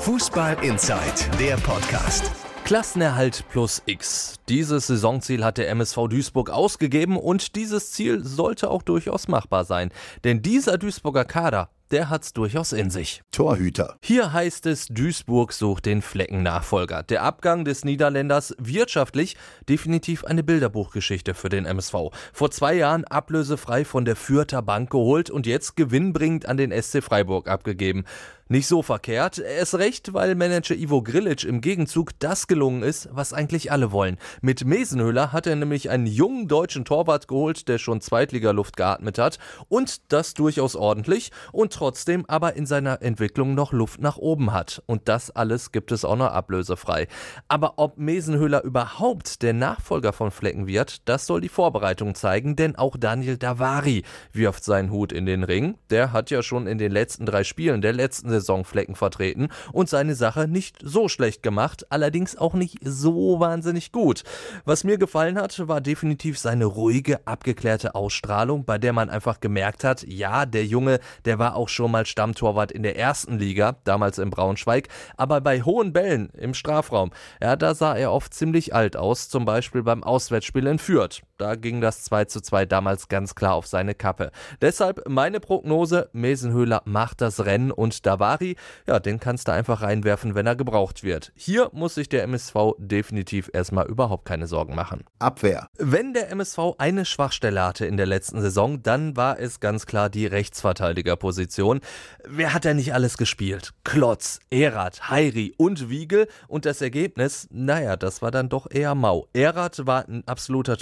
Fußball Inside, der Podcast. Klassenerhalt plus X. Dieses Saisonziel hat der MSV Duisburg ausgegeben und dieses Ziel sollte auch durchaus machbar sein. Denn dieser Duisburger Kader der hat's durchaus in sich. Torhüter. Hier heißt es, Duisburg sucht den Fleckennachfolger. Der Abgang des Niederländers wirtschaftlich definitiv eine Bilderbuchgeschichte für den MSV. Vor zwei Jahren ablösefrei von der Fürther Bank geholt und jetzt gewinnbringend an den SC Freiburg abgegeben. Nicht so verkehrt, erst recht, weil Manager Ivo Grilic im Gegenzug das gelungen ist, was eigentlich alle wollen. Mit Mesenhöhler hat er nämlich einen jungen deutschen Torwart geholt, der schon Zweitligaluft geatmet hat und das durchaus ordentlich und trotzdem aber in seiner Entwicklung noch Luft nach oben hat. Und das alles gibt es auch noch ablösefrei. Aber ob Mesenhöhler überhaupt der Nachfolger von Flecken wird, das soll die Vorbereitung zeigen, denn auch Daniel Davari wirft seinen Hut in den Ring. Der hat ja schon in den letzten drei Spielen der letzten Saison Flecken vertreten und seine Sache nicht so schlecht gemacht, allerdings auch nicht so wahnsinnig gut. Was mir gefallen hat, war definitiv seine ruhige, abgeklärte Ausstrahlung, bei der man einfach gemerkt hat, ja, der Junge, der war auch schon mal Stammtorwart in der ersten Liga, damals in Braunschweig, aber bei hohen Bällen im Strafraum, ja, da sah er oft ziemlich alt aus, zum Beispiel beim Auswärtsspiel in Fürth. Da ging das 2 zu 2 damals ganz klar auf seine Kappe. Deshalb meine Prognose, Mesenhöhler macht das Rennen und Davari, ja, den kannst du einfach reinwerfen, wenn er gebraucht wird. Hier muss sich der MSV definitiv erstmal überhaupt keine Sorgen machen. Abwehr. Wenn der MSV eine Schwachstelle hatte in der letzten Saison, dann war es ganz klar die Rechtsverteidigerposition. Position. Wer hat da nicht alles gespielt? Klotz, Erath, Heiri und Wiegel und das Ergebnis, naja, das war dann doch eher mau. Erath war ein absoluter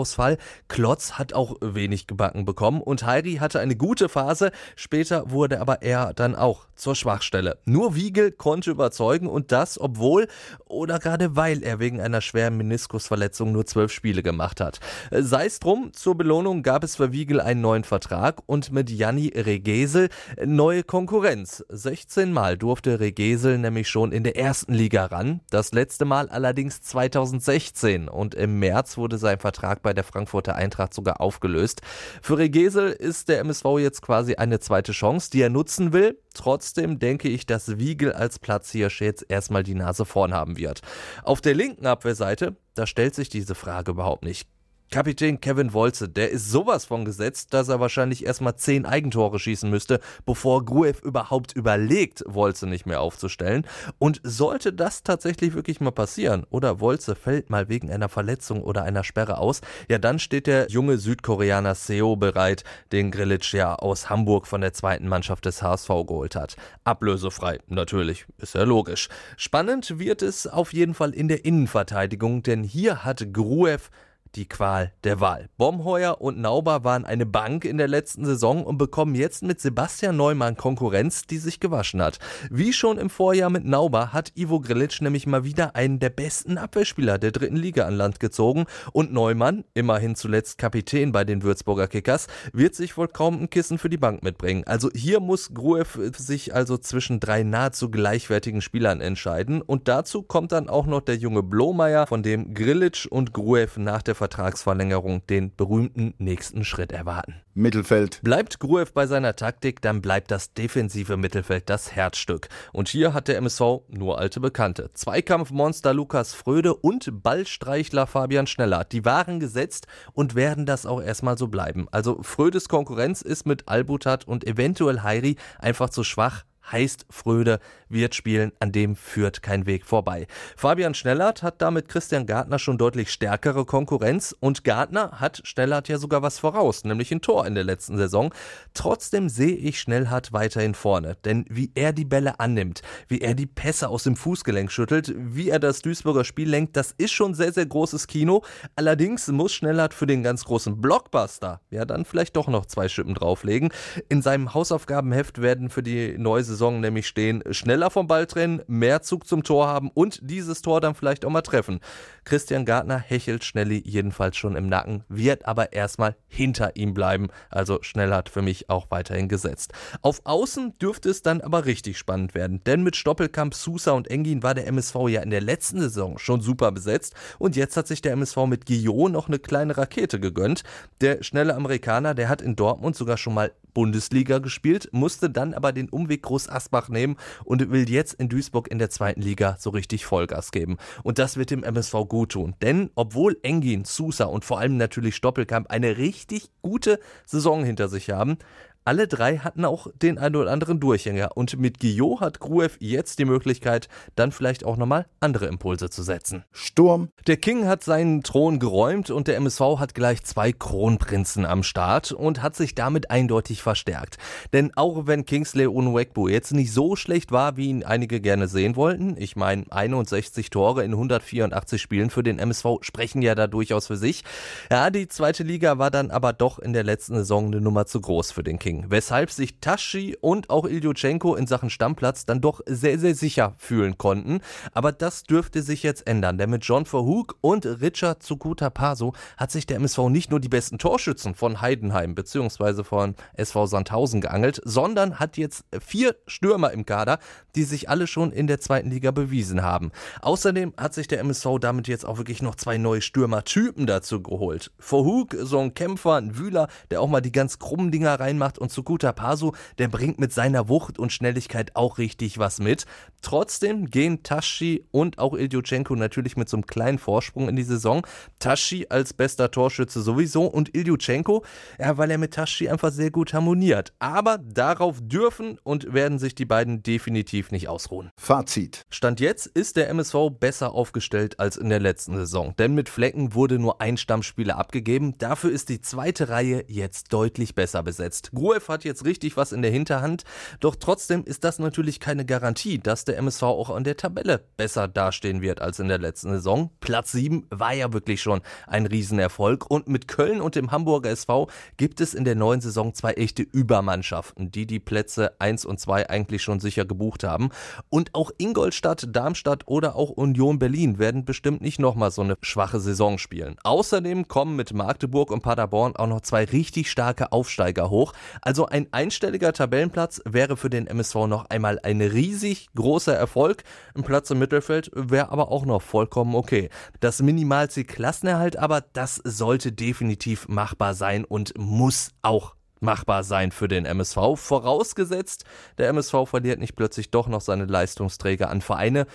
Totalausfall, Klotz hat auch wenig gebacken bekommen und Heiri hatte eine gute Phase, später wurde aber er dann auch zur Schwachstelle. Nur Wiegel konnte überzeugen und das, obwohl oder gerade weil er wegen einer schweren Meniskusverletzung nur zwölf Spiele gemacht hat. Sei es drum, zur Belohnung gab es für Wiegel einen neuen Vertrag und mit Janni Regesel neue Konkurrenz. 16 Mal durfte Regesel nämlich schon in der ersten Liga ran, das letzte Mal allerdings 2016 und im März wurde sein Vertrag bei der Frankfurter Eintracht sogar aufgelöst. Für Regesel ist der MSV jetzt quasi eine zweite Chance, die er nutzen will. Trotzdem denke ich, dass Wiegel als Platzhirsch jetzt erstmal die Nase vorn haben wird. Auf der linken Abwehrseite, da stellt sich diese Frage überhaupt nicht. Kapitän Kevin Wolze, der ist sowas von gesetzt, dass er wahrscheinlich erstmal zehn Eigentore schießen müsste, bevor Gruev überhaupt überlegt, Wolze nicht mehr aufzustellen. Und sollte das tatsächlich wirklich mal passieren oder Wolze fällt mal wegen einer Verletzung oder einer Sperre aus, ja dann steht der junge Südkoreaner Seo bereit, den Grilic ja aus Hamburg von der zweiten Mannschaft des HSV geholt hat. Ablösefrei, natürlich, ist ja logisch. Spannend wird es auf jeden Fall in der Innenverteidigung, denn hier hat Gruev die Qual der Wahl. Bomheuer und Nauber waren eine Bank in der letzten Saison und bekommen jetzt mit Sebastian Neumann Konkurrenz, die sich gewaschen hat. Wie schon im Vorjahr mit Nauber hat Ivo Grilic nämlich mal wieder einen der besten Abwehrspieler der dritten Liga an Land gezogen und Neumann, immerhin zuletzt Kapitän bei den Würzburger Kickers, wird sich wohl kaum ein Kissen für die Bank mitbringen. Also hier muss Gruev sich also zwischen drei nahezu gleichwertigen Spielern entscheiden und dazu kommt dann auch noch der junge Blomeyer, von dem Grilic und Gruev nach der Vertragsverlängerung den berühmten nächsten Schritt erwarten. Mittelfeld. Bleibt Gruev bei seiner Taktik, dann bleibt das defensive Mittelfeld das Herzstück. Und hier hat der MSV nur alte Bekannte. Zweikampfmonster Lukas Fröde und Ballstreichler Fabian Schneller. Die waren gesetzt und werden das auch erstmal so bleiben. Also Frödes Konkurrenz ist mit Albutat und eventuell Heiri einfach zu schwach heißt Fröde wird spielen, an dem führt kein Weg vorbei. Fabian Schnellert hat damit Christian Gartner schon deutlich stärkere Konkurrenz und Gartner hat Schnellert ja sogar was voraus, nämlich ein Tor in der letzten Saison. Trotzdem sehe ich Schnellhardt weiterhin vorne, denn wie er die Bälle annimmt, wie er die Pässe aus dem Fußgelenk schüttelt, wie er das Duisburger Spiel lenkt, das ist schon sehr, sehr großes Kino. Allerdings muss Schnellhardt für den ganz großen Blockbuster ja dann vielleicht doch noch zwei Schippen drauflegen. In seinem Hausaufgabenheft werden für die neue Saison nämlich stehen, schneller vom Ball trennen, mehr Zug zum Tor haben und dieses Tor dann vielleicht auch mal treffen. Christian Gartner hechelt Schnelli jedenfalls schon im Nacken, wird aber erstmal hinter ihm bleiben. Also schnell hat für mich auch weiterhin gesetzt. Auf Außen dürfte es dann aber richtig spannend werden, denn mit Stoppelkamp, Sousa und Engin war der MSV ja in der letzten Saison schon super besetzt und jetzt hat sich der MSV mit Guillaume noch eine kleine Rakete gegönnt. Der schnelle Amerikaner, der hat in Dortmund sogar schon mal Bundesliga gespielt, musste dann aber den Umweg groß TuS Asbach nehmen und will jetzt in Duisburg in der zweiten Liga so richtig Vollgas geben. Und das wird dem MSV gut tun. Denn obwohl Engin, Sousa und vor allem natürlich Stoppelkamp eine richtig gute Saison hinter sich haben, alle drei hatten auch den einen oder anderen Durchhänger und mit Guillot hat Gruev jetzt die Möglichkeit, dann vielleicht auch nochmal andere Impulse zu setzen. Sturm. Der King hat seinen Thron geräumt und der MSV hat gleich zwei Kronprinzen am Start und hat sich damit eindeutig verstärkt. Denn auch wenn Kingsley Onwekbu jetzt nicht so schlecht war, wie ihn einige gerne sehen wollten, ich meine 61 Tore in 184 Spielen für den MSV sprechen ja da durchaus für sich. Ja, die zweite Liga war dann aber doch in der letzten Saison eine Nummer zu groß für den King. King, weshalb sich Tashi und auch Ilyuchenko in Sachen Stammplatz dann doch sehr, sehr sicher fühlen konnten. Aber das dürfte sich jetzt ändern, denn mit John Verhoek und Richard Tsukuta Paso hat sich der MSV nicht nur die besten Torschützen von Heidenheim bzw. von SV Sandhausen geangelt, sondern hat jetzt vier Stürmer im Kader, die sich alle schon in der zweiten Liga bewiesen haben. Außerdem hat sich der MSV damit jetzt auch wirklich noch zwei neue Stürmertypen dazu geholt. Verhoek, so ein Kämpfer, ein Wühler, der auch mal die ganz krummen Dinger reinmacht und Sukuta Pasu, der bringt mit seiner Wucht und Schnelligkeit auch richtig was mit. Trotzdem gehen Tashi und auch Ilyuchenko natürlich mit so einem kleinen Vorsprung in die Saison. Tashi als bester Torschütze sowieso und Ilyuchenko, ja, weil er mit Tashi einfach sehr gut harmoniert. Aber darauf dürfen und werden sich die beiden definitiv nicht ausruhen. Fazit. Stand jetzt ist der MSV besser aufgestellt als in der letzten Saison, denn mit Flecken wurde nur ein Stammspieler abgegeben. Dafür ist die zweite Reihe jetzt deutlich besser besetzt. Gruev hat jetzt richtig was in der Hinterhand, doch trotzdem ist das natürlich keine Garantie, dass der MSV auch an der Tabelle besser dastehen wird als in der letzten Saison. Platz 7 war ja wirklich schon ein Riesenerfolg und mit Köln und dem Hamburger SV gibt es in der neuen Saison zwei echte Übermannschaften, die die Plätze 1 und 2 eigentlich schon sicher gebucht haben. Und auch Ingolstadt, Darmstadt oder auch Union Berlin werden bestimmt nicht nochmal so eine schwache Saison spielen. Außerdem kommen mit Magdeburg und Paderborn auch noch zwei richtig starke Aufsteiger hoch. Also ein einstelliger Tabellenplatz wäre für den MSV noch einmal ein riesig großer Erfolg. Ein Platz im Mittelfeld wäre aber auch noch vollkommen okay. Das Minimalziel Klassenerhalt aber, das sollte definitiv machbar sein und muss auch machbar sein für den MSV. Vorausgesetzt, der MSV verliert nicht plötzlich doch noch seine Leistungsträger an Vereine,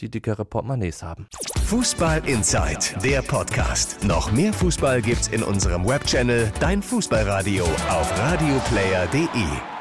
die dickere Portemonnaies haben. Fußball Inside, der Podcast. Noch mehr Fußball gibt's in unserem Webchannel Dein Fußballradio auf radioplayer.de.